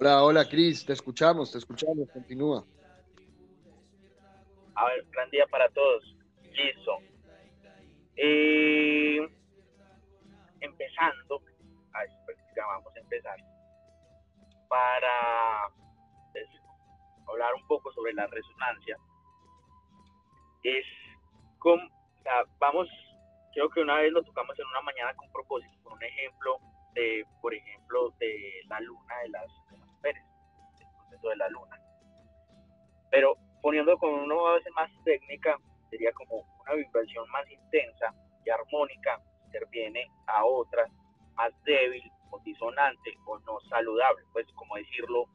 Hola, hola, Cris, te escuchamos, te escuchamos, continúa. A ver, gran día para todos. Listo. Eh, empezando, vamos a empezar, para pues, hablar un poco sobre la resonancia, es vamos, creo que una vez lo tocamos en una mañana con propósito, con un ejemplo de, por ejemplo, de la luna de las, mujeres, el proceso de la luna. Pero poniendo con una base más técnica, sería como una vibración más intensa y armónica interviene a otra más débil o disonante o no saludable, pues como decirlo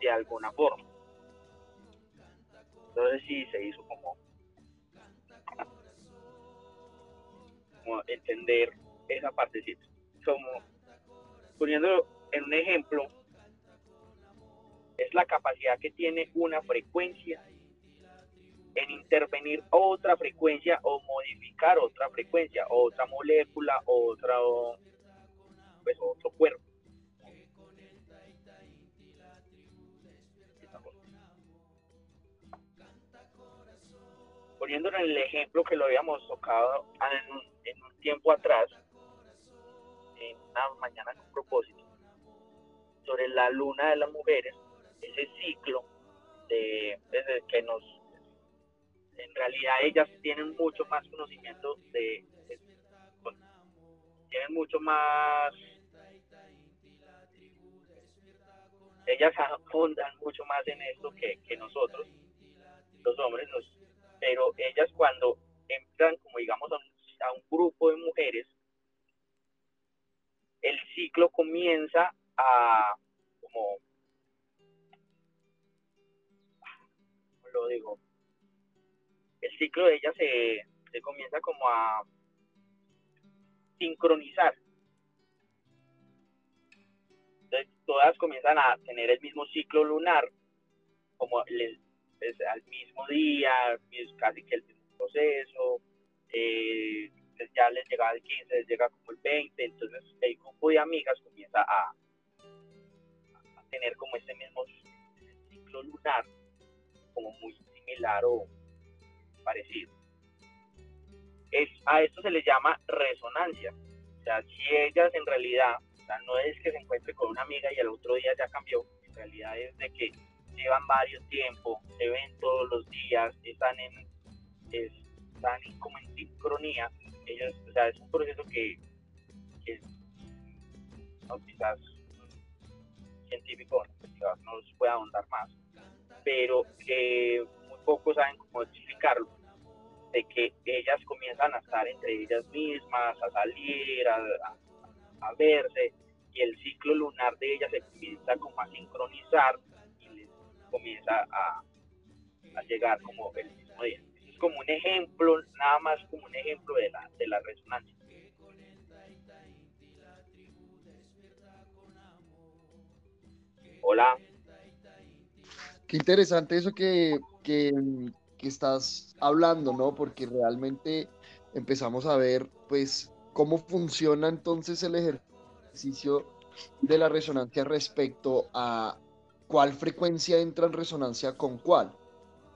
de alguna forma. Entonces sí se hizo como, como entender esa partecita. Como poniéndolo en un ejemplo, es la capacidad que tiene una frecuencia en intervenir otra frecuencia o modificar otra frecuencia, otra molécula, otro, pues, otro cuerpo. Poniéndolo en el ejemplo que lo habíamos tocado en un, en un tiempo atrás, en una mañana con propósito, sobre la luna de las mujeres, ese ciclo de, desde que nos en realidad ellas tienen mucho más conocimiento de, tienen mucho más ellas afondan mucho más en esto que, que nosotros los hombres nos, pero ellas cuando entran como digamos a un, a un grupo de mujeres el ciclo comienza a como lo digo el ciclo de ella se, comienza como a sincronizar. Entonces, todas comienzan a tener el mismo ciclo lunar, como el, al mismo día, casi que el mismo proceso. Eh, ya les llega el 15, les llega como el 20, entonces el grupo de amigas comienza a, a tener como ese mismo ciclo lunar, como muy similar o parecido. Es, a esto se le llama resonancia. O sea, si ellas en realidad, o sea, no es que se encuentre con una amiga y el otro día ya cambió, en realidad es de que llevan varios tiempos, se ven todos los días, están en, están como en sincronía. Ellos, o sea, es un proceso que, que no, quizás científico no nos puede ahondar más, pero que muy pocos saben cómo explicarlo de que ellas comienzan a estar entre ellas mismas, a salir, a, verse, y el ciclo lunar de ellas se comienza como a sincronizar y les comienza a, llegar como el mismo día. Es como un ejemplo, nada más como un ejemplo de la, de la resonancia. Hola. Qué interesante eso que, que, que estás hablando, ¿no? Porque realmente empezamos a ver, pues, cómo funciona entonces el ejercicio de la resonancia respecto a cuál frecuencia entra en resonancia con cuál.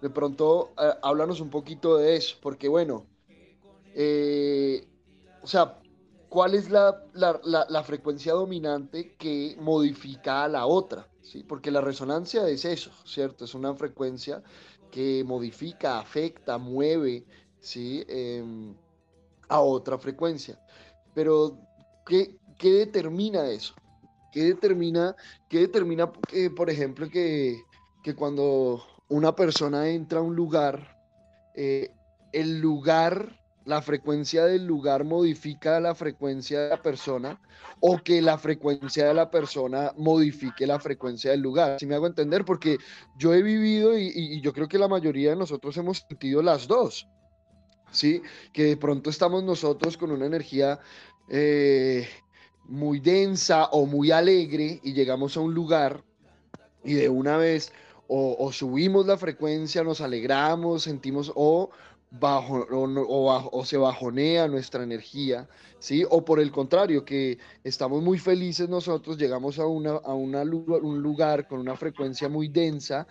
De pronto, eh, háblanos un poquito de eso, porque bueno, eh, o sea, ¿cuál es la, la, frecuencia dominante que modifica a la otra? ¿Sí? Porque la resonancia es eso, ¿cierto? Es una frecuencia que modifica, afecta, mueve, ¿sí? Em, a otra frecuencia. Pero, ¿qué, determina eso? ¿Qué determina, qué determina eh, por ejemplo, que, cuando una persona entra a un lugar, eh, el lugar la frecuencia del lugar modifica la frecuencia de la persona o que la frecuencia de la persona modifique la frecuencia del lugar. Si me hago entender, porque yo he vivido y, yo creo que la mayoría de nosotros hemos sentido las dos. ¿Sí? Que de pronto estamos nosotros con una energía eh, muy densa o muy alegre y llegamos a un lugar y de una vez o, o subimos la frecuencia, nos alegramos, sentimos, o bajo, o, se bajonea nuestra energía, ¿sí? O por el contrario, que estamos muy felices nosotros, llegamos a, una, a una, un lugar con una frecuencia muy densa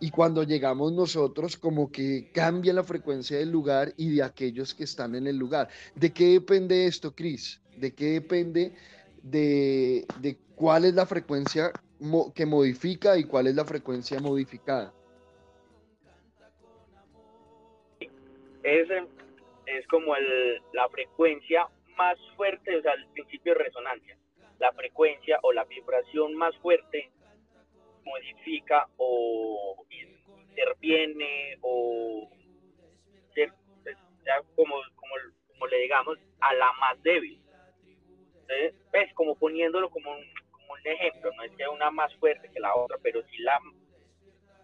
y cuando llegamos nosotros como que cambia la frecuencia del lugar y de aquellos que están en el lugar. ¿De qué depende esto, Cris? ¿De qué depende de, de cuál es la frecuencia que modifica y cuál es la frecuencia modificada? Es, es como el, la frecuencia más fuerte, o sea, el principio de resonancia. La frecuencia o la vibración más fuerte modifica o interviene o ya como, como, como, le digamos a la más débil. Entonces, ves, como poniéndolo como un, como un ejemplo, no es que una más fuerte que la otra, pero sí la,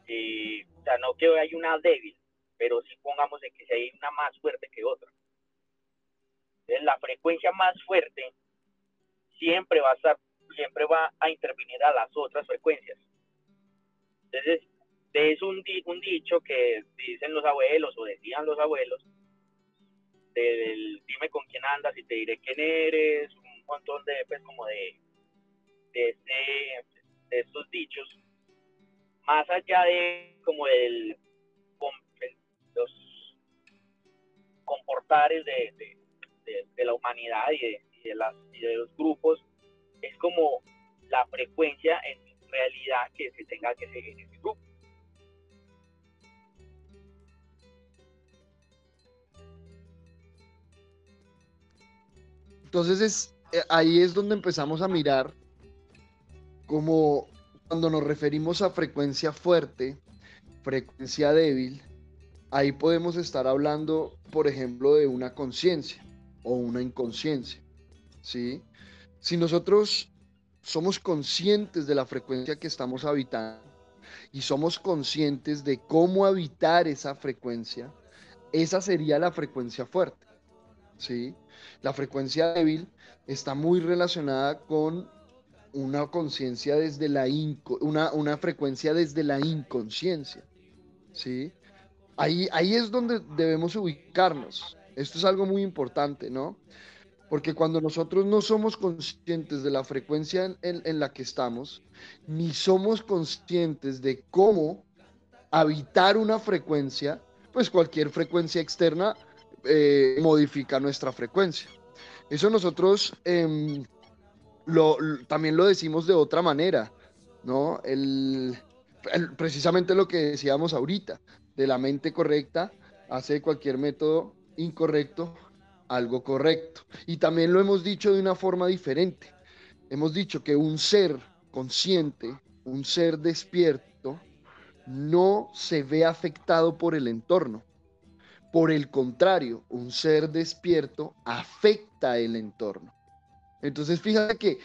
eh, o sea, no que hay una débil, pero si pongamos de que si hay una más fuerte que otra. La frecuencia más fuerte siempre va a estar, siempre va a intervenir a las otras frecuencias. Entonces, es un, un dicho que dicen los abuelos o decían los abuelos, del dime con quién andas y te diré quién eres, un montón de, pues, como de, de, este, de estos dichos, más allá de como del los comportares de, de, la humanidad y y de los grupos, es como la frecuencia en realidad que se tenga que seguir en ese grupo. Entonces es, eh, ahí es donde empezamos a mirar como cuando nos referimos a frecuencia fuerte, frecuencia débil, ahí podemos estar hablando, por ejemplo, de una conciencia o una inconsciencia. ¿sí? Si nosotros somos conscientes de la frecuencia que estamos habitando y somos conscientes de cómo habitar esa frecuencia, esa sería la frecuencia fuerte. ¿sí? La frecuencia débil está muy relacionada con una conciencia desde la una, una frecuencia desde la inconsciencia. ¿sí? Ahí, es donde debemos ubicarnos. Esto es algo muy importante, ¿no? Porque cuando nosotros no somos conscientes de la frecuencia en, la que estamos, ni somos conscientes de cómo habitar una frecuencia, pues cualquier frecuencia externa eh, modifica nuestra frecuencia. Eso nosotros em, también lo decimos de otra manera, ¿no? precisamente lo que decíamos ahorita de la mente correcta hace cualquier método incorrecto algo correcto. Y también lo hemos dicho de una forma diferente. Hemos dicho que un ser consciente, un ser despierto, no se ve afectado por el entorno. Por el contrario, un ser despierto afecta el entorno. Entonces, fíjate que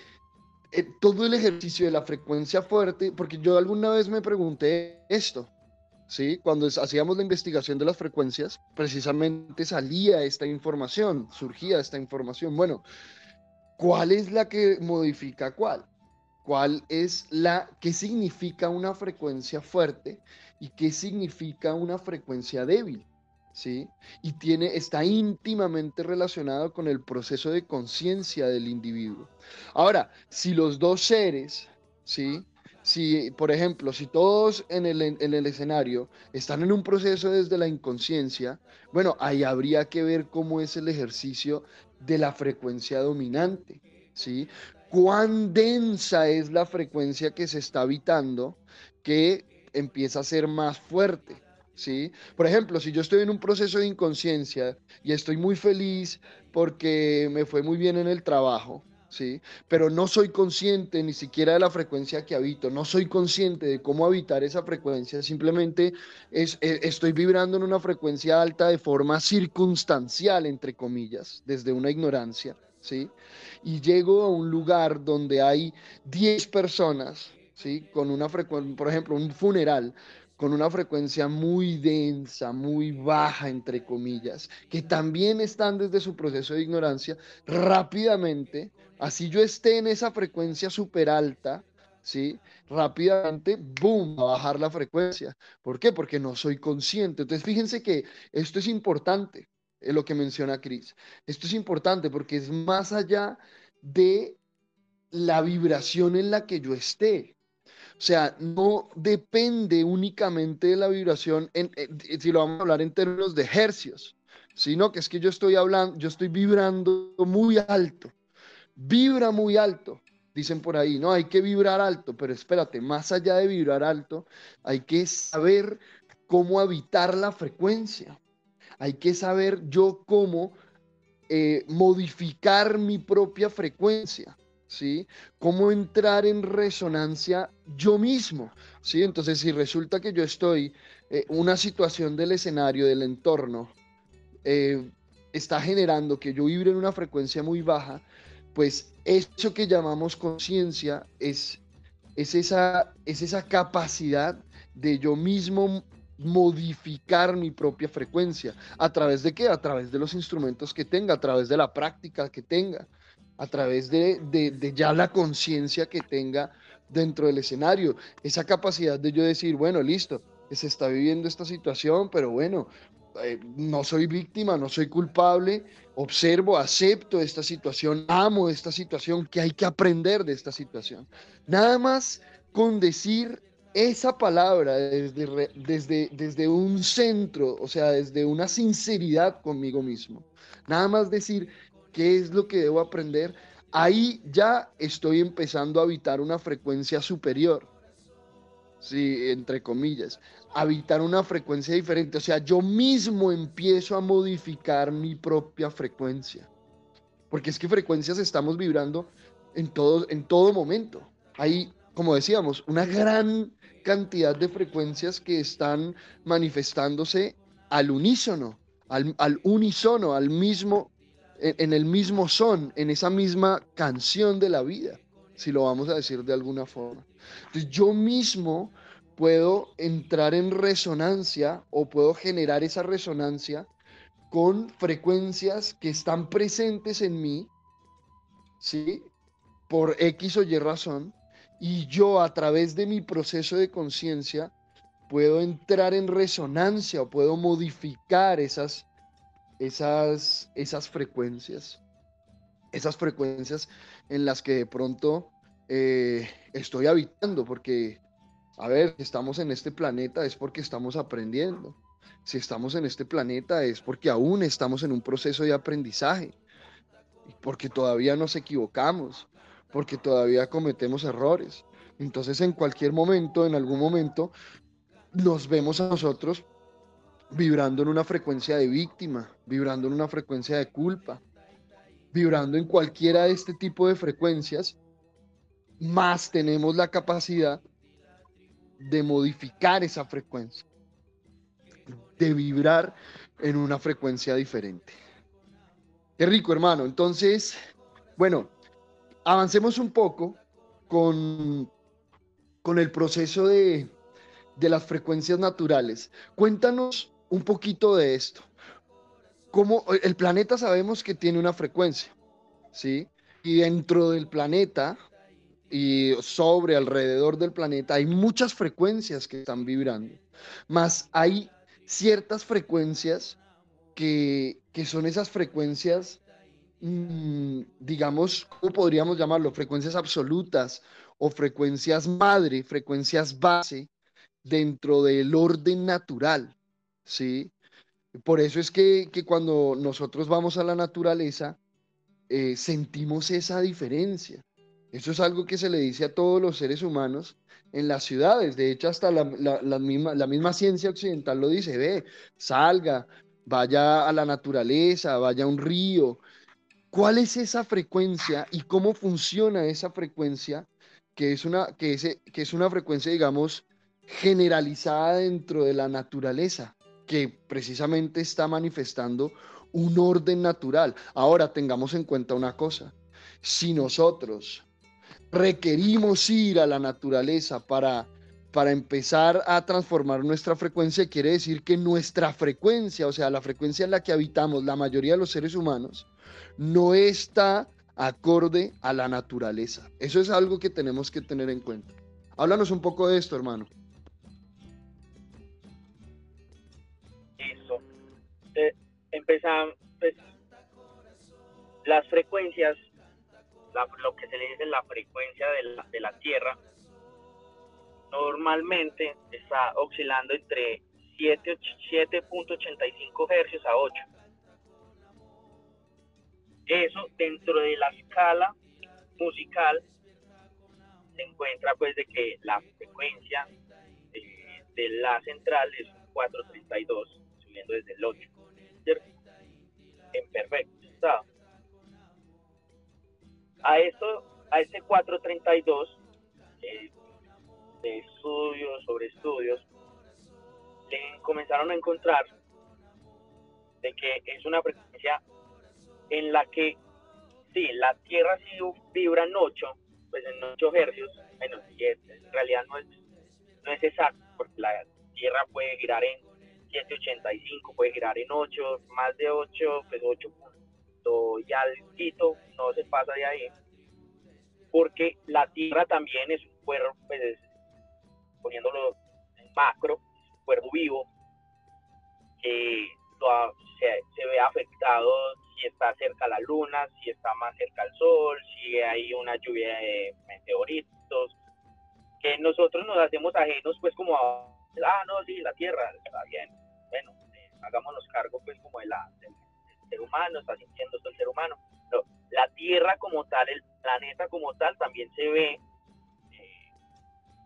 eh, todo el ejercicio de la frecuencia fuerte, porque yo alguna vez me pregunté esto, ¿sí? Cuando hacíamos la investigación de las frecuencias, precisamente salía esta información, surgía esta información. Bueno, ¿cuál es la que modifica cuál? ¿Cuál es la, qué significa una frecuencia fuerte y qué significa una frecuencia débil? ¿Sí? Y tiene, está íntimamente relacionado con el proceso de conciencia del individuo. Ahora, si los dos seres, ¿sí? Si, por ejemplo, si todos en el, en el, escenario están en un proceso desde la inconsciencia, bueno, ahí habría que ver cómo es el ejercicio de la frecuencia dominante, ¿sí? Cuán densa es la frecuencia que se está habitando que empieza a ser más fuerte, ¿sí? Por ejemplo, si yo estoy en un proceso de inconsciencia y estoy muy feliz porque me fue muy bien en el trabajo, ¿sí? Pero no soy consciente ni siquiera de la frecuencia que habito, no soy consciente de cómo habitar esa frecuencia, simplemente es, e, estoy vibrando en una frecuencia alta de forma circunstancial, entre comillas, desde una ignorancia, ¿sí? Y llego a un lugar donde hay 10 personas, ¿sí? Con una frecuencia, por ejemplo, un funeral, con una frecuencia muy densa, muy baja, entre comillas, que también están desde su proceso de ignorancia, rápidamente Así yo esté en esa frecuencia súper alta, ¿sí? Rápidamente, boom, a bajar la frecuencia. ¿Por qué? Porque no soy consciente. Entonces, fíjense que esto es importante, es lo que menciona Cris. Esto es importante porque es más allá de la vibración en la que yo esté. O sea, no depende únicamente de la vibración, en, si lo vamos a hablar en términos de hercios, sino que es que yo estoy hablando, yo estoy vibrando muy alto, vibra muy alto, dicen por ahí, no, hay que vibrar alto, pero espérate, más allá de vibrar alto, hay que saber cómo habitar la frecuencia, hay que saber yo cómo eh, modificar mi propia frecuencia. ¿Sí? Cómo entrar en resonancia yo mismo, ¿sí? Entonces, si resulta que yo estoy, eh, una situación del escenario, del entorno, eh, está generando que yo vibre en una frecuencia muy baja, pues eso que llamamos conciencia es, es, esa, es esa capacidad de yo mismo modificar mi propia frecuencia. ¿A través de qué? A través de los instrumentos que tenga, a través de la práctica que tenga, a través de, ya la conciencia que tenga dentro del escenario. Esa capacidad de yo decir, bueno, listo, se está viviendo esta situación, pero bueno, eh, no soy víctima, no soy culpable, observo, acepto esta situación, amo esta situación, que hay que aprender de esta situación. Nada más con decir esa palabra desde, desde, desde un centro, o sea, desde una sinceridad conmigo mismo. Nada más decir qué es lo que debo aprender, ahí ya estoy empezando a habitar una frecuencia superior. Sí, entre comillas habitar una frecuencia diferente. O sea, yo mismo empiezo a modificar mi propia frecuencia. Porque es que frecuencias estamos vibrando en todo, en todo momento. Hay, como decíamos, una gran cantidad de frecuencias que están manifestándose al unísono, al, al unísono, al mismo, en, el mismo son, en esa misma canción de la vida, si lo vamos a decir de alguna forma. Entonces yo mismo puedo entrar en resonancia o puedo generar esa resonancia con frecuencias que están presentes en mí, ¿sí? Por X o Y razón, y yo a través de mi proceso de conciencia puedo entrar en resonancia o puedo modificar esas, esas, esas frecuencias, esas frecuencias en las que de pronto eh, estoy habitando, porque a ver, si estamos en este planeta es porque estamos aprendiendo. Si estamos en este planeta es porque aún estamos en un proceso de aprendizaje. Porque todavía nos equivocamos. Porque todavía cometemos errores. Entonces en cualquier momento, en algún momento, nos vemos a nosotros vibrando en una frecuencia de víctima, vibrando en una frecuencia de culpa, vibrando en cualquiera de este tipo de frecuencias, más tenemos la capacidad de modificar esa frecuencia, de vibrar en una frecuencia diferente. Qué rico, hermano. Entonces, bueno, avancemos un poco con, con el proceso de, de las frecuencias naturales. Cuéntanos un poquito de esto. Como el planeta sabemos que tiene una frecuencia, ¿sí? Y dentro del planeta y sobre, alrededor del planeta, hay muchas frecuencias que están vibrando, más hay ciertas frecuencias que, son esas frecuencias, mm, digamos, ¿cómo podríamos llamarlo? Frecuencias absolutas o frecuencias madre, frecuencias base dentro del orden natural, ¿sí? Por eso es que, cuando nosotros vamos a la naturaleza, eh, sentimos esa diferencia. Eso es algo que se le dice a todos los seres humanos en las ciudades. De hecho, hasta la, misma, la misma ciencia occidental lo dice, ve, salga, vaya a la naturaleza, vaya a un río. ¿Cuál es esa frecuencia y cómo funciona esa frecuencia? Que es una, que es, que es una frecuencia, digamos, generalizada dentro de la naturaleza, que precisamente está manifestando un orden natural. Ahora tengamos en cuenta una cosa, si nosotros requerimos ir a la naturaleza para, para empezar a transformar nuestra frecuencia, quiere decir que nuestra frecuencia, o sea, la frecuencia en la que habitamos la mayoría de los seres humanos, no está acorde a la naturaleza. Eso es algo que tenemos que tener en cuenta. Háblanos un poco de esto, hermano. Empezamos, pues, las frecuencias, lo que se le dice la frecuencia de la, de la Tierra, normalmente está oscilando entre 7.85 hercios a 8. Eso dentro de la escala musical se encuentra pues de que la frecuencia de, la central es 432 subiendo desde el 8 en perfecto. Estado a esto a ese 432 eh, de estudios sobre estudios le comenzaron a encontrar de que es una frecuencia en la que sí, la Tierra sí vibra en 8, pues en 8 hercios, bueno, en realidad no es, no es exacto, porque la Tierra puede girar en 785, puede girar en 8, más de 8, pues 8 ya algo, no se pasa de ahí, porque la Tierra también es un cuerpo, pues, poniéndolo en macro, un cuerpo vivo, que se, ve afectado si está cerca la luna, si está más cerca al sol, si hay una lluvia de meteoritos, que nosotros nos hacemos ajenos pues como a, ah, no, sí, la Tierra está bien, bueno, eh, hagámonos cargo pues como de la, del, ser humano, está sintiendo todo el ser humano, la Tierra como tal, el planeta como tal también se ve eh,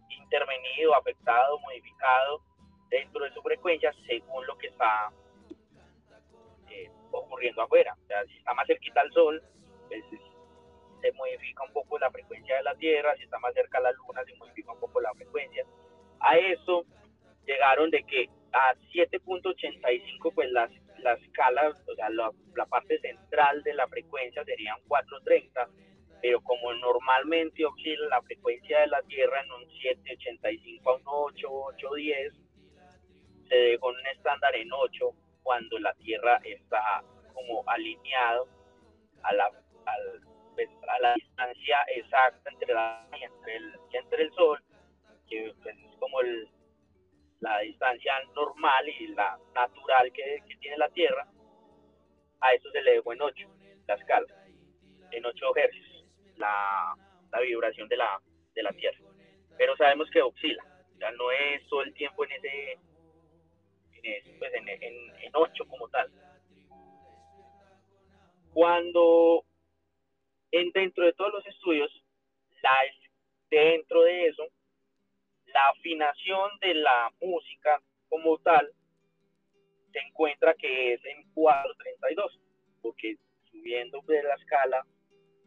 intervenido, afectado, modificado dentro de su frecuencia según lo que está ocurriendo afuera. O sea, si está más cerquita al Sol, pues se modifica un poco la frecuencia de la Tierra, si está más cerca a la Luna, se modifica un poco la frecuencia. A eso llegaron de que a 7.85, pues las, la escala, o sea, la, parte central de la frecuencia serían 430, pero como normalmente oscila la frecuencia de la Tierra en un 7.85 a un 8, 8.10, se dejó un estándar en 8 cuando la Tierra está como alineado a la, pues, distancia exacta entre el Sol, que pues, es como el, la distancia normal y la natural que, que, tiene la Tierra, a eso se le dejó en 8, la escala, en 8 hercios, la, la vibración de la, de la Tierra. Pero sabemos que oscila, ya no es todo el tiempo en ese pues, en, en, 8 como tal. Cuando en, dentro de todos los estudios, la, dentro de eso, la afinación de la música como tal se encuentra que es en 432, porque subiendo de la escala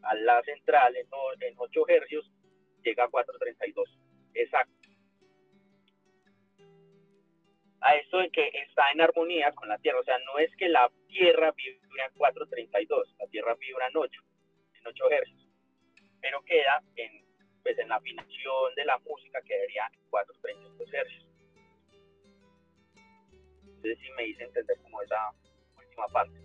a la central en, en 8 hercios llega a 432. Exacto. a esto de que está en armonía con la Tierra. O sea, no es que la Tierra vibra en 432, la Tierra vibra en 8, en 8 hercios, pero queda en, pues, en la afinación de la música quedaría en 432 hercios. Entonces sí me hice entender como esa última parte.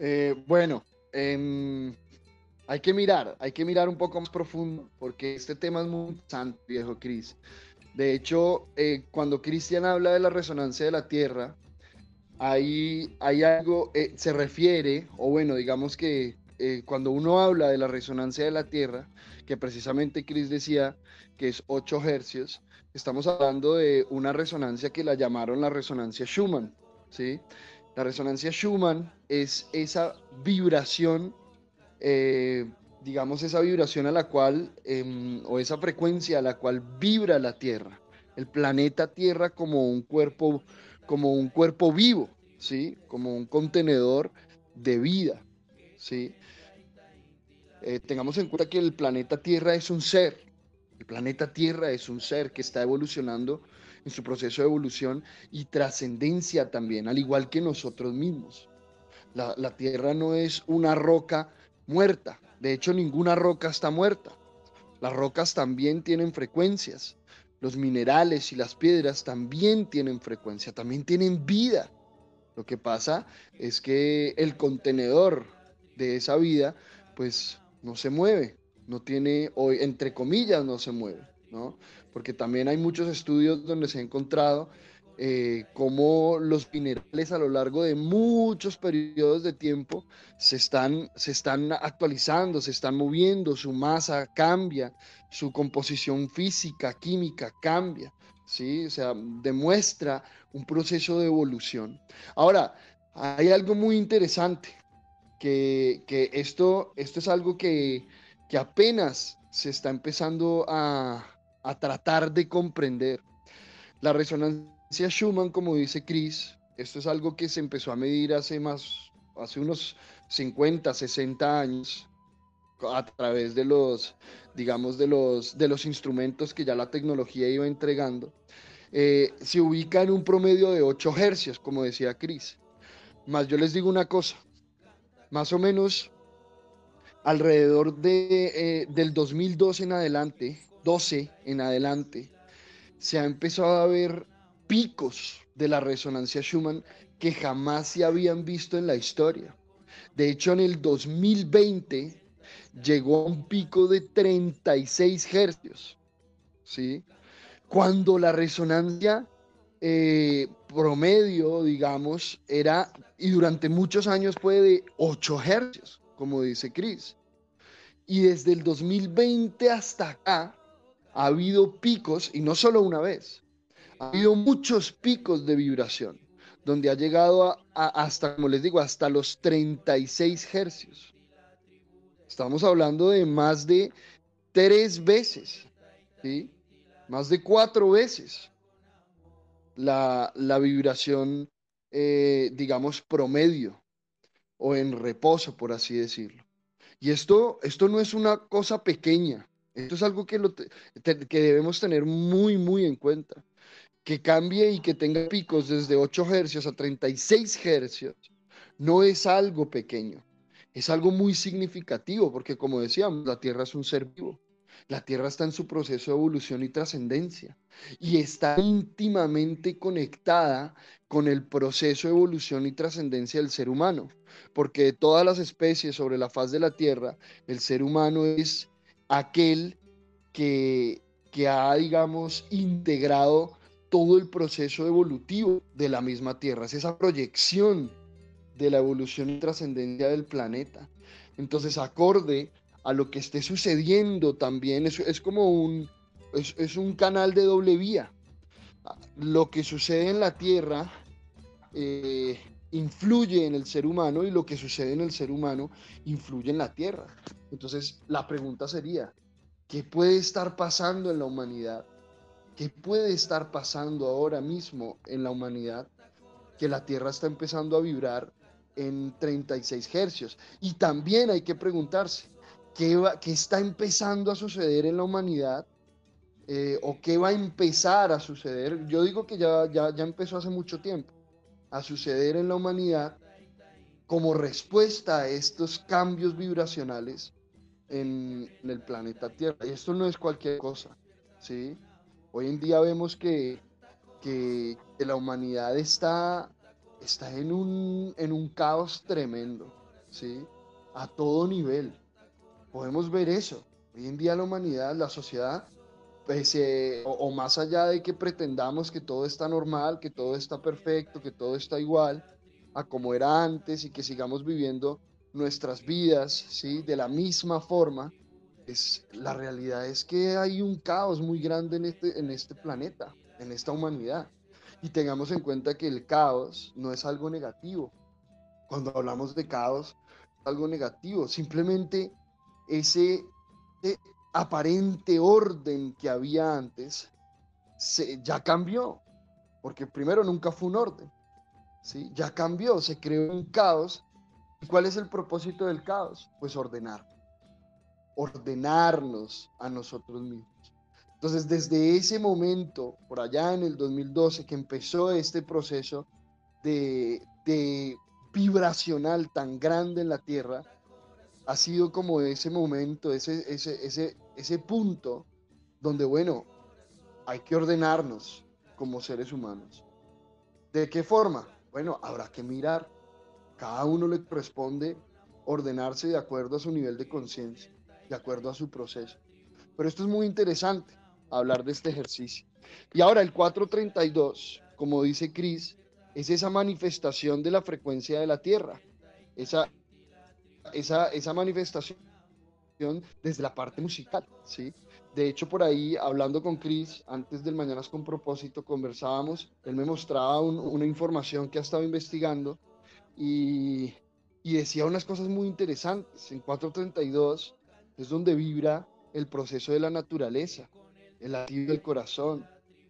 Eh, bueno, eh, hay que mirar, hay que mirar un poco más profundo, porque este tema es muy santo, viejo Cris. De hecho, eh, cuando Cristian habla de la resonancia de la Tierra, ahí hay algo, eh, se refiere, o bueno, digamos que eh, cuando uno habla de la resonancia de la Tierra, que precisamente Cris decía que es 8 hercios, estamos hablando de una resonancia que la llamaron la resonancia Schumann, ¿sí? La resonancia Schumann es esa vibración eh, digamos, esa vibración a la cual, em, o esa frecuencia a la cual vibra la Tierra, el planeta Tierra como un cuerpo, como un cuerpo vivo, ¿sí? Como un contenedor de vida, ¿sí? Eh, tengamos en cuenta que el planeta Tierra es un ser, el planeta Tierra es un ser que está evolucionando en su proceso de evolución y trascendencia también, al igual que nosotros mismos. La, la Tierra no es una roca muerta. De hecho, ninguna roca está muerta. Las rocas también tienen frecuencias. Los minerales y las piedras también tienen frecuencia, también tienen vida. Lo que pasa es que el contenedor de esa vida, pues no se mueve, no tiene, entre comillas, no se mueve, ¿no? Porque también hay muchos estudios donde se ha encontrado eh, cómo los minerales a lo largo de muchos periodos de tiempo se están, se están actualizando, se están moviendo, su masa cambia, su composición física, química cambia. ¿sí? O sea, demuestra un proceso de evolución. Ahora, hay algo muy interesante, que, esto, esto es algo que, apenas se está empezando a, tratar de comprender. La resonancia Schumann, como dice Chris, esto es algo que se empezó a medir hace más, hace unos 50, 60 años, a través de los, digamos, de los, de los instrumentos que ya la tecnología iba entregando, eh, se ubica en un promedio de 8 hercios, como decía Chris. Más yo les digo una cosa, más o menos alrededor de, eh, del 2012 en adelante, 12 en adelante, se ha empezado a ver picos de la resonancia Schumann que jamás se habían visto en la historia. De hecho, en el 2020 llegó a un pico de 36 hercios, ¿sí? Cuando la resonancia eh, promedio, digamos, era, y durante muchos años fue de 8 hercios, como dice Chris. Y desde el 2020 hasta acá ha habido picos, y no solo una vez, ha habido muchos picos de vibración, donde ha llegado a, hasta, como les digo, hasta los 36 hercios. Estamos hablando de más de tres veces, ¿sí? Más de cuatro veces la, vibración, eh, digamos, promedio o en reposo, por así decirlo. Y esto, esto no es una cosa pequeña, esto es algo que, lo que debemos tener muy, muy en cuenta. Que cambie y que tenga picos desde 8 hercios a 36 hercios no es algo pequeño, es algo muy significativo, porque como decíamos, la Tierra es un ser vivo. La Tierra está en su proceso de evolución y trascendencia y está íntimamente conectada con el proceso de evolución y trascendencia del ser humano, porque de todas las especies sobre la faz de la Tierra, el ser humano es aquel que, ha, digamos, integrado todo el proceso evolutivo de la misma Tierra, es esa proyección de la evolución y trascendencia del planeta. Entonces, acorde a lo que esté sucediendo también. Es, es como un, es, un canal de doble vía. Lo que sucede en la Tierra eh, influye en el ser humano y lo que sucede en el ser humano influye en la Tierra. Entonces, la pregunta sería, ¿qué puede estar pasando en la humanidad? ¿Qué puede estar pasando ahora mismo en la humanidad? Que la Tierra está empezando a vibrar en 36 hercios. Y también hay que preguntarse, qué, está empezando a suceder en la humanidad eh, o qué va a empezar a suceder. Yo digo que ya, ya, ya empezó hace mucho tiempo a suceder en la humanidad como respuesta a estos cambios vibracionales en, el planeta Tierra. Y esto no es cualquier cosa, ¿sí? Hoy en día vemos que, que, la humanidad está, está en, un, en un caos tremendo, ¿sí? A todo nivel podemos ver eso. Hoy en día la humanidad, la sociedad, pues, o, más allá de que pretendamos que todo está normal, que todo está perfecto, que todo está igual a como era antes y que sigamos viviendo nuestras vidas, ¿sí? De la misma forma, es, la realidad es que hay un caos muy grande en este, en este planeta, en esta humanidad. Y tengamos en cuenta que el caos no es algo negativo. Cuando hablamos de caos, algo negativo. Simplemente ese, aparente orden que había antes se, ya cambió, porque primero nunca fue un orden, ¿sí? ya cambió, se creó un caos. ¿Y cuál es el propósito del caos? Pues ordenar, ordenarnos a nosotros mismos. Entonces, desde ese momento, por allá en el 2012, que empezó este proceso de, de vibracional tan grande en la Tierra, ha sido como ese momento, ese, ese, ese, ese punto donde, bueno, hay que ordenarnos como seres humanos. ¿De qué forma? bueno, habrá que mirar. Cada uno le corresponde ordenarse de acuerdo a su nivel de conciencia, de acuerdo a su proceso. Pero esto es muy interesante, hablar de este ejercicio. Y ahora el 432, como dice Cris, es esa manifestación de la frecuencia de la Tierra, esa, esa, esa manifestación desde la parte musical, ¿sí? De hecho, por ahí, hablando con Chris, antes del Mañanas con propósito, conversábamos, él me mostraba una información que ha estado investigando y, decía unas cosas muy interesantes. En 432 es donde vibra el proceso de la naturaleza, el latido del corazón,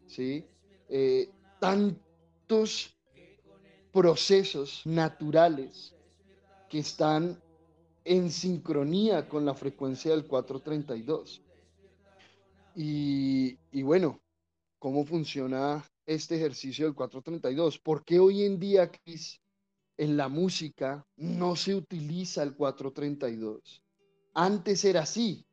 ¿sí? Eh, tantos procesos naturales que están en sincronía con la frecuencia del 432. Y, y bueno, ¿cómo funciona este ejercicio del 432? ¿Por qué hoy en día, Chris, en la música no se utiliza el 432? Antes era así,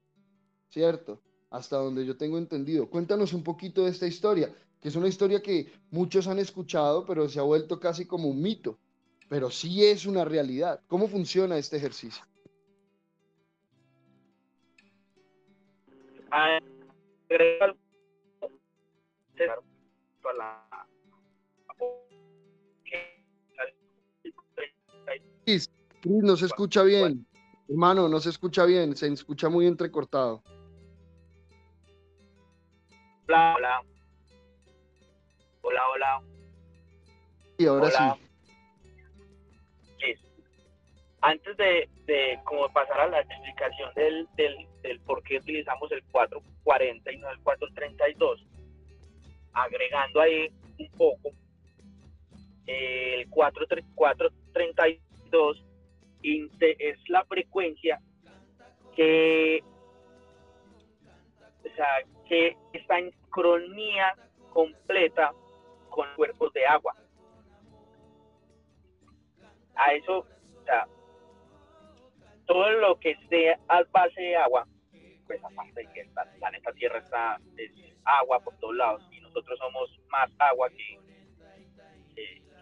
¿cierto? Hasta donde yo tengo entendido. Cuéntanos un poquito de esta historia, que es una historia que muchos han escuchado, pero se ha vuelto casi como un mito, pero sí es una realidad. ¿Cómo funciona este ejercicio? Cris, no se escucha bien. Hermano, no se escucha bien, se escucha muy entrecortado. Hola, hola. Hola, hola. Y ahora sí. Antes de, de como pasar a la explicación del, del, del por qué utilizamos el 440 y no el 432, agregando ahí un poco, el 432 es la frecuencia que, o sea, que está en sincronía completa con cuerpos de agua. A eso, o sea, todo lo que esté al base de agua, pues aparte de que el planeta Tierra está es agua por todos lados y nosotros somos más agua que,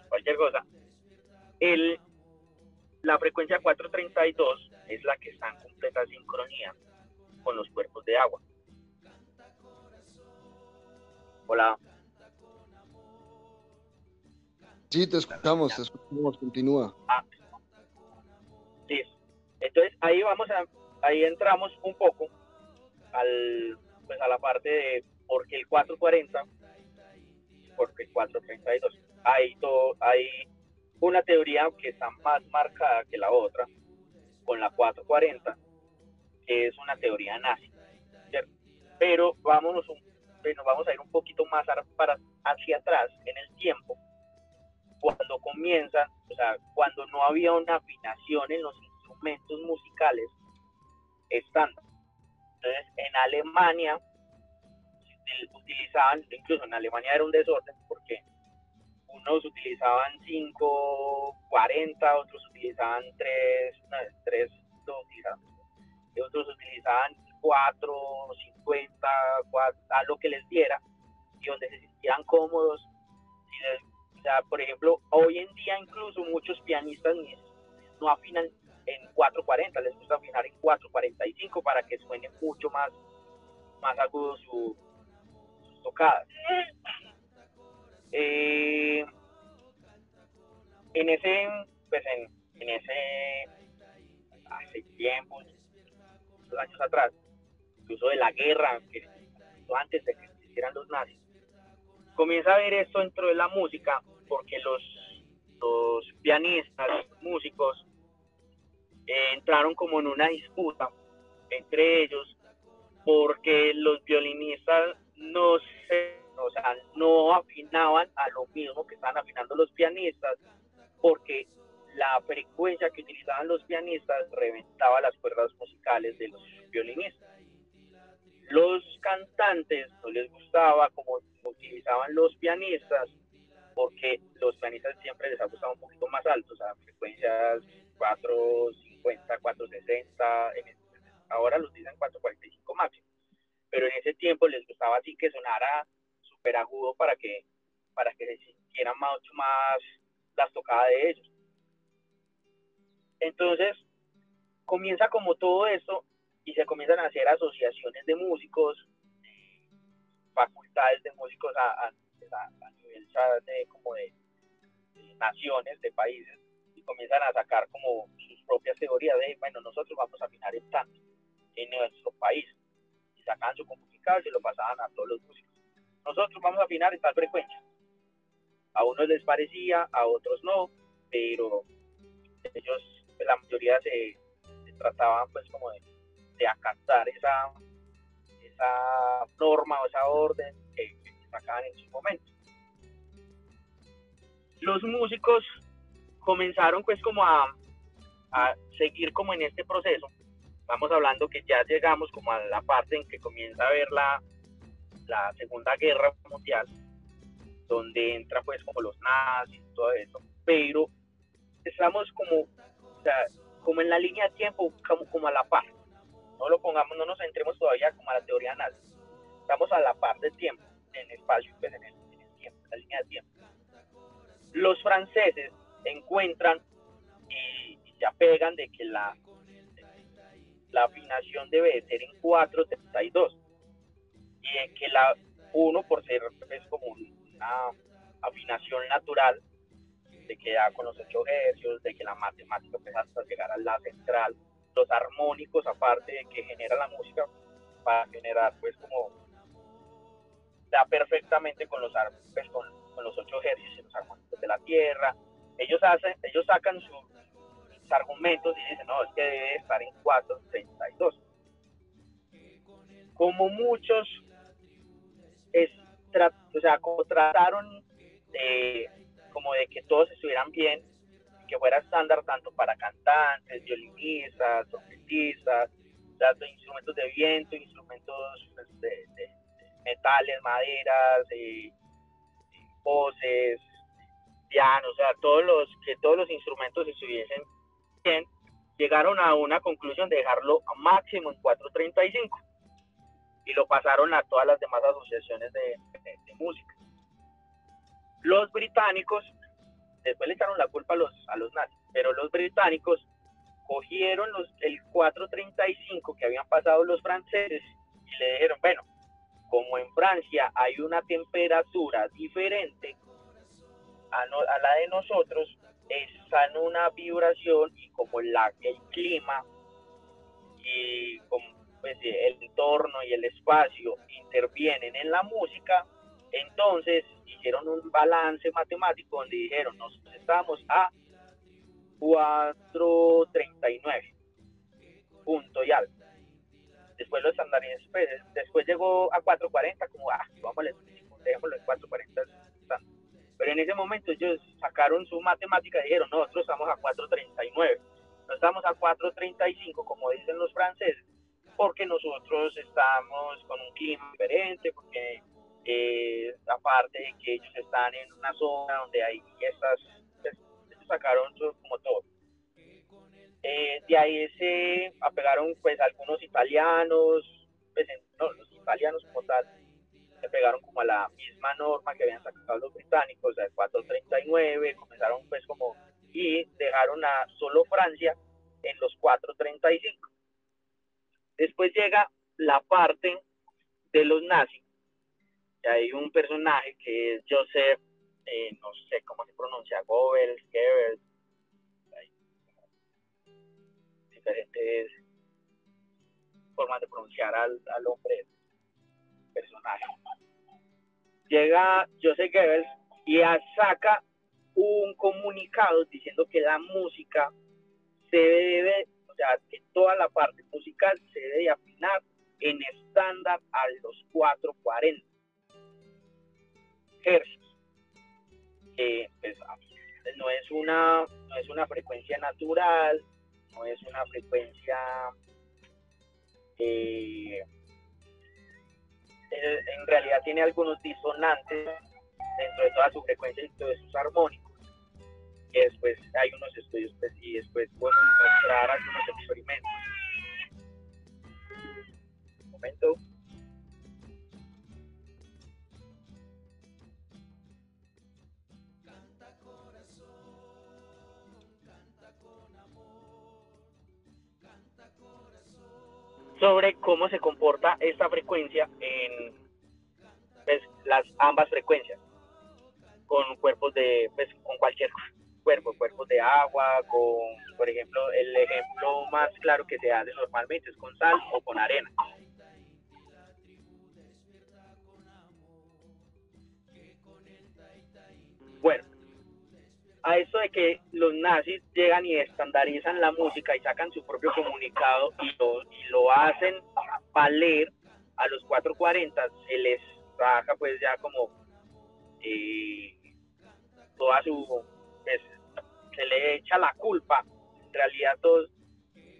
cualquier cosa, el, la frecuencia 432 es la que está en completa sincronía con los cuerpos de agua. Hola. Sí, te escuchamos, te escuchamos, continúa. Ah, sí, entonces ahí vamos a, ahí entramos un poco al, pues a la parte de por qué el 440, porque el 432. Hay, todo, hay una teoría que está más marcada que la otra, con la 440, que es una teoría nazi. Pero vámonos un, nos vamos a ir un poquito más para, hacia atrás en el tiempo, cuando comienza, o sea, cuando no había una afinación en los instrumentos musicales estándar. Entonces, en Alemania utilizaban, incluso en Alemania era un desorden porque unos utilizaban 5, 40, otros utilizaban 3, 3, y otros utilizaban 4, 50, 4, a lo que les diera y donde se sentían cómodos. o sea, por ejemplo, hoy en día incluso muchos pianistas no afinan en 440, les gusta afinar en 445 para que suene mucho más, más agudo su, sus tocadas. Eh, en ese, pues en, en ese, hace tiempo, años atrás, incluso de la guerra, que antes de que existieran los nazis, comienza a ver esto dentro de la música porque los, los pianistas, músicos, eh, entraron como en una disputa entre ellos porque los violinistas no se, o sea, no afinaban a lo mismo que estaban afinando los pianistas porque la frecuencia que utilizaban los pianistas reventaba las cuerdas musicales de los violinistas. Los cantantes no les gustaba como utilizaban los pianistas porque los pianistas siempre les ha gustado un poquito más altos, a frecuencias 4, 450, 460, ahora los dicen 445 máximo, pero en ese tiempo les gustaba así que sonara súper agudo para que, para que se sintiera mucho más, las tocaba de ellos. Entonces, comienza como todo esto y se comienzan a hacer asociaciones de músicos, facultades de músicos a, a, nivel de, como de, naciones, de países, y comienzan a sacar como sus propias teorías de, bueno, nosotros vamos a afinar en tanto en nuestro país. Y sacaban su comunicado y se lo pasaban a todos los músicos. Nosotros vamos a afinar en tal frecuencia. A unos les parecía, a otros no, pero ellos, la mayoría se, trataban pues como de, de acatar esa, esa norma o esa orden que, sacaban en su momento. Los músicos comenzaron pues como a, a seguir como en este proceso. Estamos hablando que ya llegamos como a la parte en que comienza a ver la, la Segunda Guerra Mundial, donde entra pues como los nazis todo eso, pero estamos como, o sea, como en la línea de tiempo, como, como a la par no lo pongamos, no nos centremos todavía como a la teoría nazi. Estamos a la par del tiempo, en el espacio, pues en el, tiempo, en la línea de tiempo. Los franceses encuentran se apegan de que la, la afinación debe ser en 432 y en que la 1 por ser es como una afinación natural de que da con los ocho hercios, de que la matemática empieza hasta llegar a la central los armónicos aparte de que genera la música para generar pues como da perfectamente con los pues, con, los ocho hercios y los armónicos de la tierra. Ellos hacen ellos sacan argumentos y dicen no es que debe estar en 432 como muchos es o sea como trataron de como de que todos estuvieran bien que fuera estándar tanto para cantantes, violinistas, trompetistas, instrumentos de viento, instrumentos pues, de, metales, maderas, eh, voces, pianos, o sea, todos los, que todos los instrumentos estuviesen llegaron a una conclusión de dejarlo a máximo en 435 y lo pasaron a todas las demás asociaciones de música. Los británicos después le echaron la culpa a los, a los nazis, pero los británicos cogieron los, el 435 que habían pasado los franceses y le dijeron, bueno, como en Francia hay una temperatura diferente a, la de nosotros, está en una vibración y como la, el clima y como pues, el entorno y el espacio intervienen en la música, entonces hicieron un balance matemático donde dijeron, nos estamos a 439, punto y algo. Después lo estandarizó, pues, después llegó a 440, como, ah, vamos, dejémoslo en 440. Pero en ese momento ellos sacaron su matemática y dijeron, nosotros estamos a 439, no estamos a 435, como dicen los franceses, porque nosotros estamos con un clima diferente, porque eh, aparte de que ellos están en una zona donde hay estas, pues, sacaron como todo. Eh, de ahí se apegaron pues algunos italianos, pues no, los italianos como tal, se pegaron como a la misma norma que habían sacado los británicos, el 439, comenzaron pues como, y dejaron a solo Francia en los 435. Después llega la parte de los nazis, hay un personaje que es Joseph, eh, no sé cómo se pronuncia, Goebbels, Goebbels, diferentes formas de pronunciar al, al hombre, personaje. Llega Joseph Goebbels y saca un comunicado diciendo que la música se debe, o sea, que toda la parte musical se debe afinar en estándar a los 440 hercios, que pues, no es una no es una frecuencia natural, no es una frecuencia eh, en realidad tiene algunos disonantes dentro de toda su frecuencia y todos sus armónicos. Y después hay unos estudios pues, y después podemos mostrar algunos experimentos. Un momento. Cómo se comporta esta frecuencia en pues, las ambas frecuencias. Con cuerpos de pues, con cualquier cuerpo cuerpos de agua con por ejemplo el ejemplo más claro que se hace normalmente es con sal o con arena a esto de que los nazis llegan y estandarizan la música y sacan su propio comunicado y lo, y lo hacen valer a los 440, se les saca pues ya como eh, toda su... Pues, se le echa la culpa, en realidad todos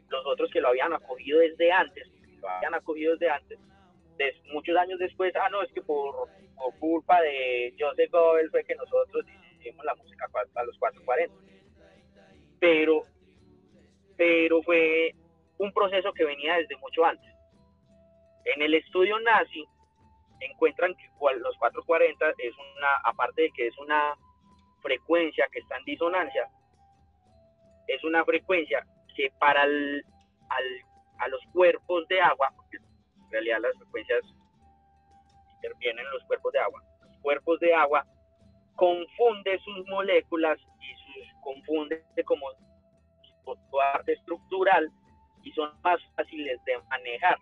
los otros que lo habían acogido desde antes, lo habían acogido desde antes, muchos años después, ah no, es que por, por culpa de Joseph Goebbels fue que nosotros hicimos la música a los 440. Pero, pero fue un proceso que venía desde mucho antes. En el estudio nazi encuentran que los 440 es una, aparte de que es una frecuencia que está en disonancia, es una frecuencia que para al, a los cuerpos de agua, en realidad las frecuencias intervienen en los cuerpos de agua, los cuerpos de agua confunde sus moléculas y sus confunde como su parte estructural y son más fáciles de manejar.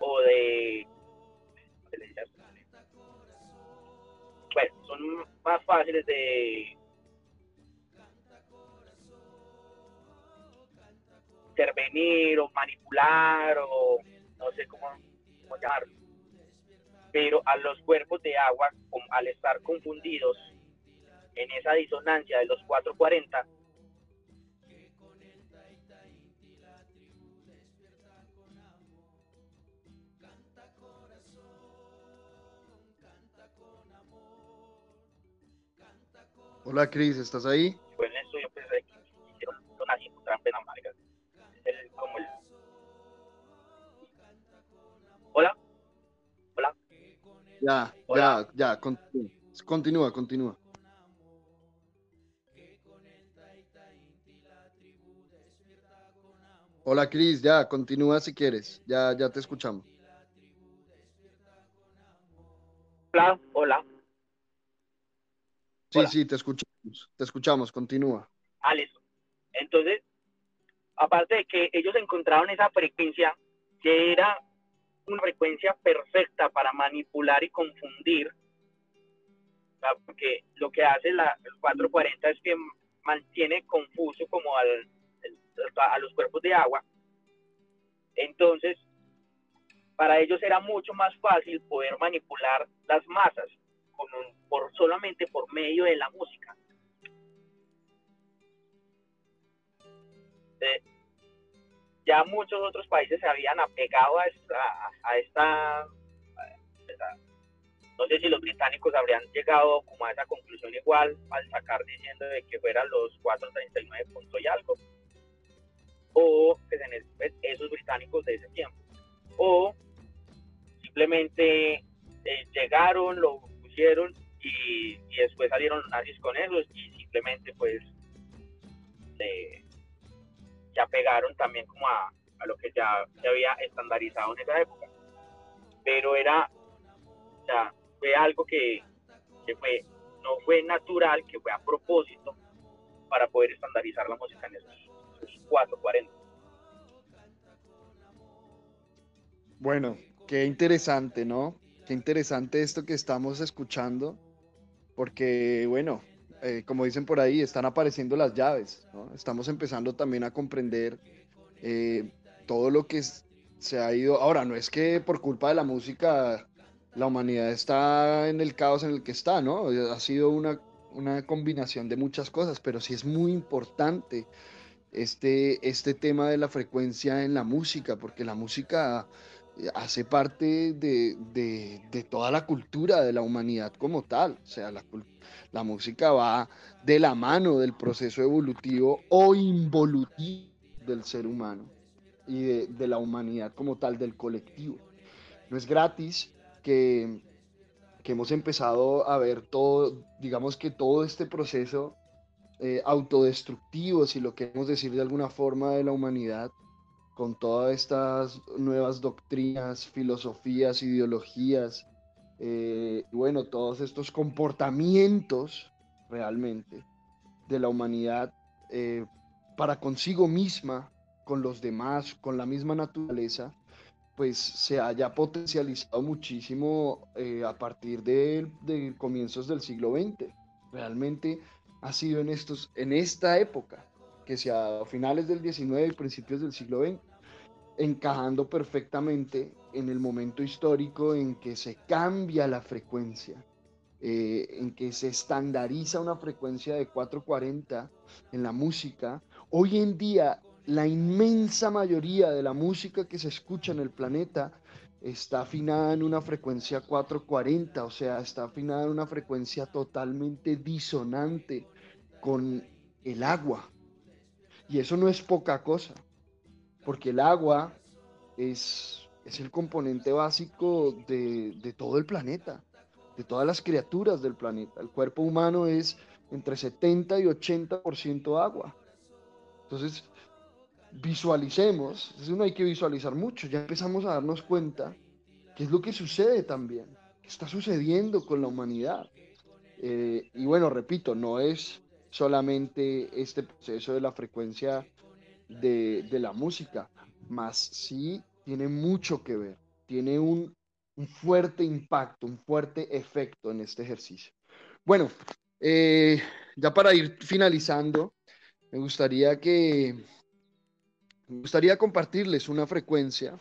O de... Bueno, son más fáciles de intervenir o manipular o no sé cómo pero a los cuerpos de agua, al estar confundidos en esa disonancia de los 440, Hola Cris, ¿estás ahí? Ya, ya, ya, continúa, continúa. Hola Cris, ya, continúa si quieres, ya, ya te escuchamos. Hola, hola. Sí, sí, te escuchamos, te escuchamos, continúa. Ah, listo. Entonces, aparte de que ellos encontraron esa frecuencia que era una frecuencia perfecta para manipular y confundir, porque lo que hace la, el 440 es que mantiene confuso como al, a los cuerpos de agua. Entonces, para ellos era mucho más fácil poder manipular las masas con por, solamente por medio de la música. Eh, ya muchos otros países se habían apegado a esta, a esta, no sé si los británicos habrían llegado como a esa conclusión igual al sacar diciendo de que fueran los 439 puntos y algo, o que pues, esos británicos de ese tiempo, o simplemente eh, llegaron, lo pusieron y, y, después salieron los nazis con eso y simplemente pues se se apegaron también como a, lo que ya se había estandarizado en esa época. Pero era, o sea, fue algo que, fue, no fue natural, que fue a propósito para poder estandarizar la música en esos, esos 440. Bueno, qué interesante, ¿no? Qué interesante esto que estamos escuchando, porque, bueno, eh, como dicen por ahí, están apareciendo las llaves. Estamos empezando también a comprender eh, todo lo que se ha ido. Ahora, no es que por culpa de la música la humanidad está en el caos en el que está, ¿no? Ha sido una, una combinación de muchas cosas, pero sí es muy importante este, este tema de la frecuencia en la música, porque la música hace parte de, de, de, toda la cultura de la humanidad como tal. O sea, la, la música va de la mano del proceso evolutivo o involutivo del ser humano y de, de la humanidad como tal, del colectivo. No es gratis que, que hemos empezado a ver todo, digamos que todo este proceso eh, autodestructivo, si lo queremos decir de alguna forma, de la humanidad, con todas estas nuevas doctrinas, filosofías, ideologías, eh, bueno, todos estos comportamientos realmente de la humanidad eh, para consigo misma, con los demás, con la misma naturaleza, pues se haya potencializado muchísimo eh, a partir de, de, comienzos del siglo XX. Realmente ha sido en, estos, en esta época, que sea a finales del XIX y principios del siglo XX, encajando perfectamente en el momento histórico en que se cambia la frecuencia, eh, en que se estandariza una frecuencia de 440 en la música. Hoy en día la inmensa mayoría de la música que se escucha en el planeta está afinada en una frecuencia 440, o sea, está afinada en una frecuencia totalmente disonante con el agua. Y eso no es poca cosa, porque el agua es, es el componente básico de, de todo el planeta, de todas las criaturas del planeta. El cuerpo humano es entre 70 y 80% agua. Entonces, visualicemos, eso no hay que visualizar mucho, ya empezamos a darnos cuenta qué es lo que sucede también, qué está sucediendo con la humanidad. Eh, y bueno, repito, no es solamente este proceso de la frecuencia de, de la música, más sí tiene mucho que ver, tiene un, un, fuerte impacto, un fuerte efecto en este ejercicio. Bueno, eh, ya para ir finalizando, me gustaría que me gustaría compartirles una frecuencia,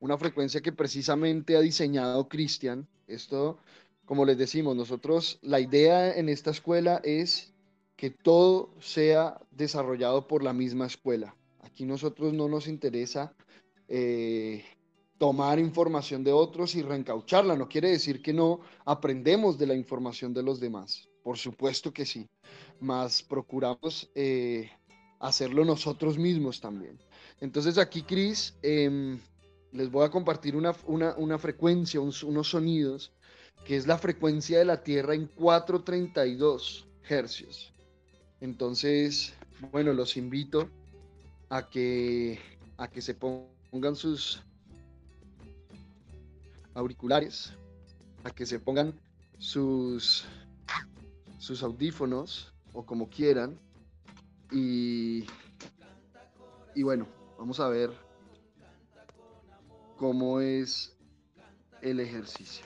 una frecuencia que precisamente ha diseñado Cristian. Esto, como les decimos, nosotros, la idea en esta escuela es que todo sea desarrollado por la misma escuela. Aquí nosotros no nos interesa eh, tomar información de otros y reencaucharla. No quiere decir que no aprendemos de la información de los demás. Por supuesto que sí. Más procuramos eh, hacerlo nosotros mismos también. Entonces aquí, Cris, em, les voy a compartir una, frecuencia, unos sonidos, que es la frecuencia de la Tierra en 432 hercios. Entonces, bueno, los invito a que, a que se pongan sus auriculares, a que se pongan sus, sus audífonos o como quieran. Y, y bueno, Vamos a ver cómo es el ejercicio.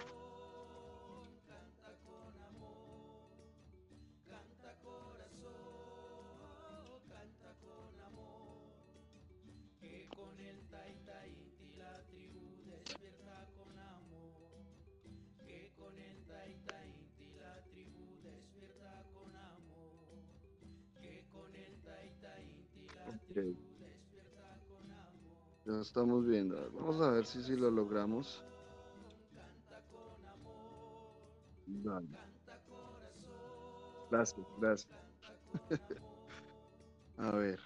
Estamos viendo. Vamos a ver si, si lo logramos. Gracias, gracias. a ver.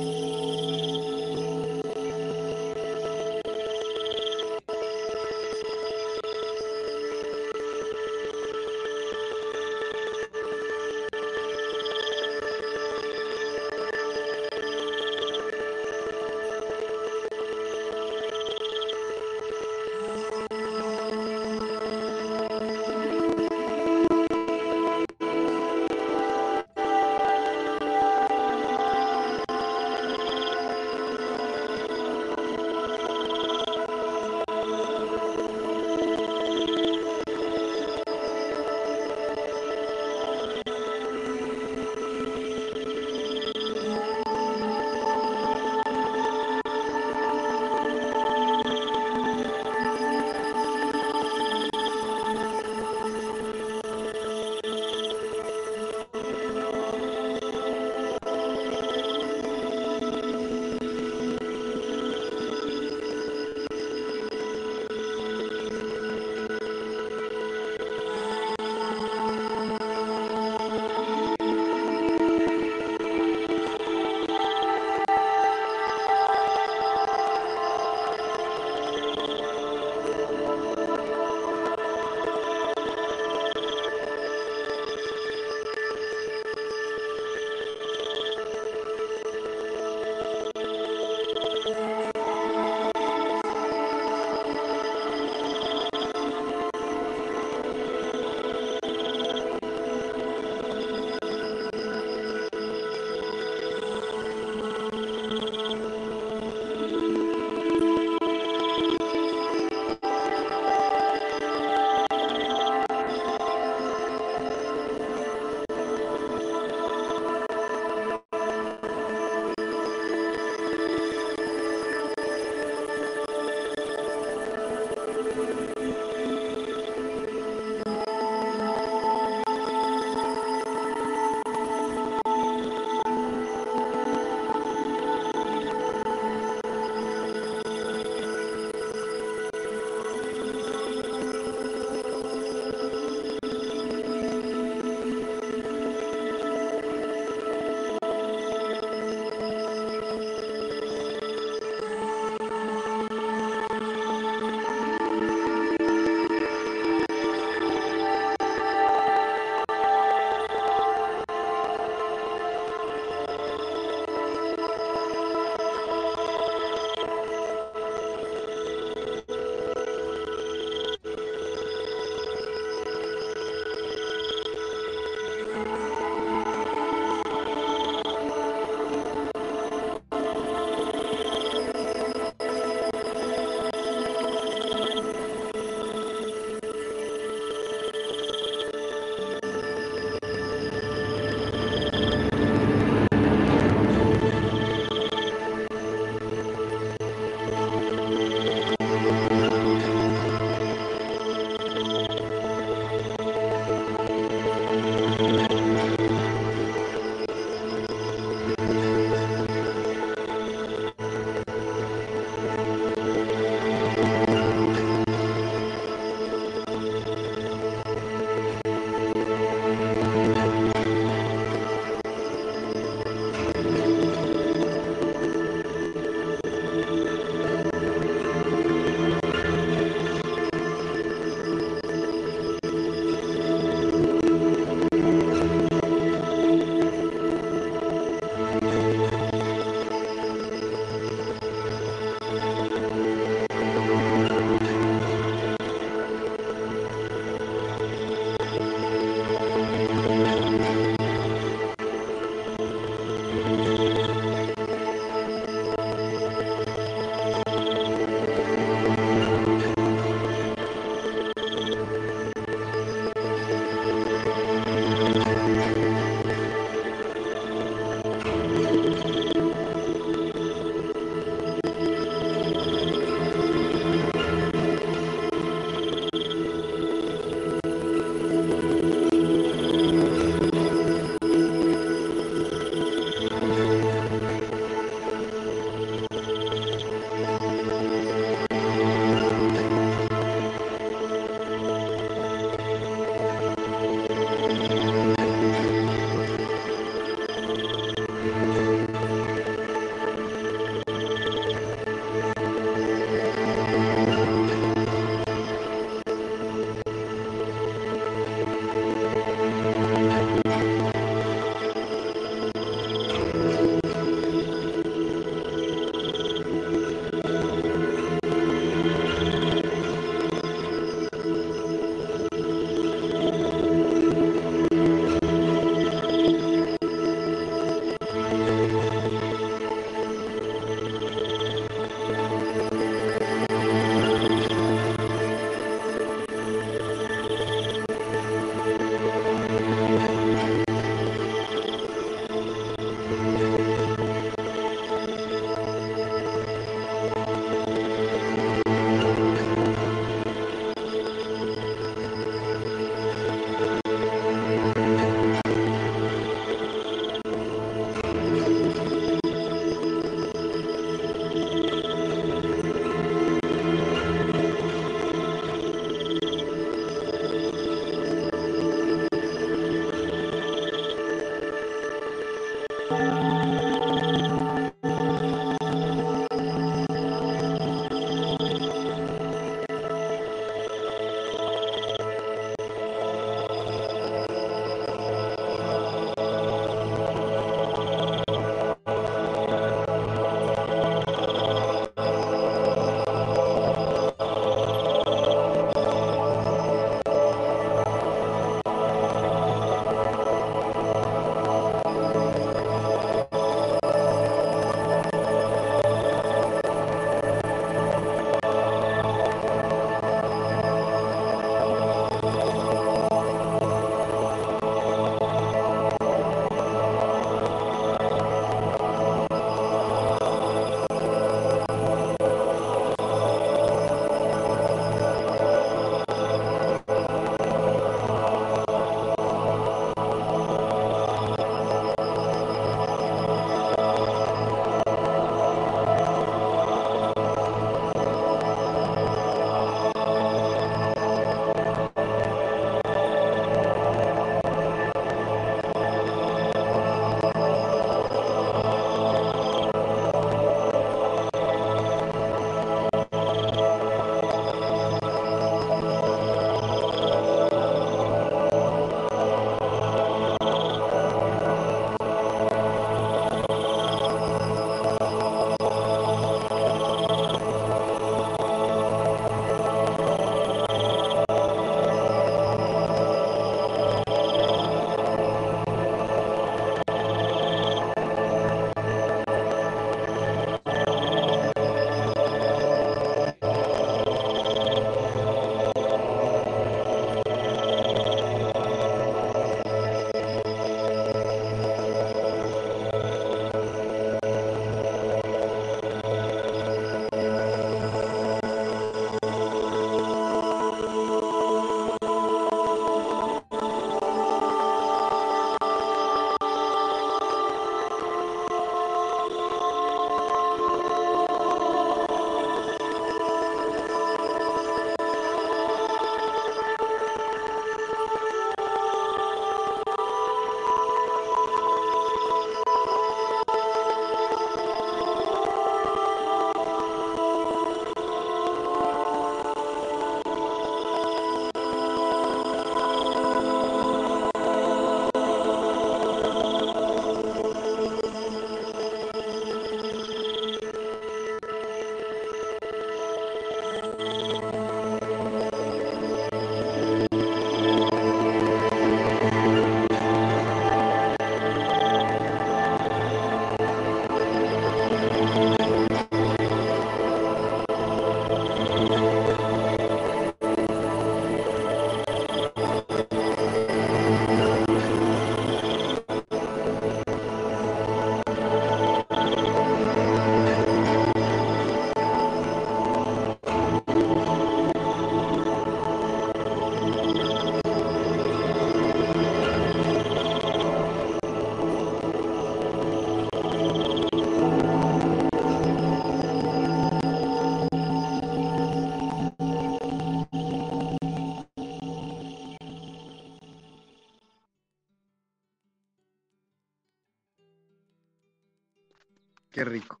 Rico.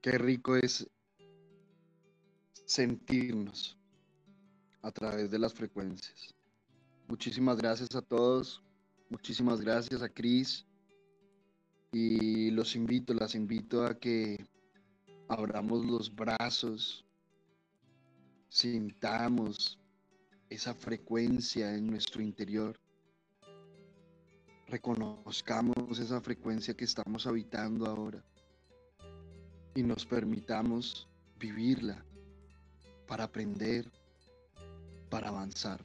Qué rico es sentirnos a través de las frecuencias. Muchísimas gracias a todos. Muchísimas gracias a Cris. Y los invito, las invito a que abramos los brazos, sintamos esa frecuencia en nuestro interior reconozcamos esa frecuencia que estamos habitando ahora y nos permitamos vivirla para aprender, para avanzar.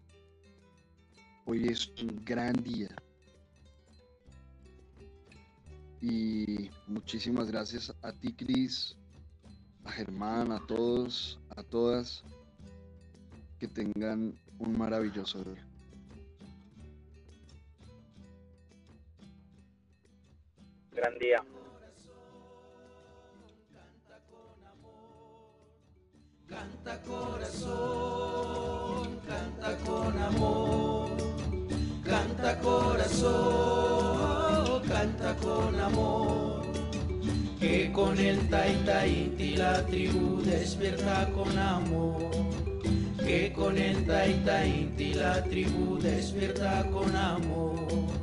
Hoy es un gran día y muchísimas gracias a ti, Cris, a Germán, a todos, a todas, que tengan un maravilloso día. Gran día. Canta corazón, canta con amor, canta corazón, canta con amor, que con el Taita Inti la tribu despierta con amor, que con el Taita Inti la tribu despierta con amor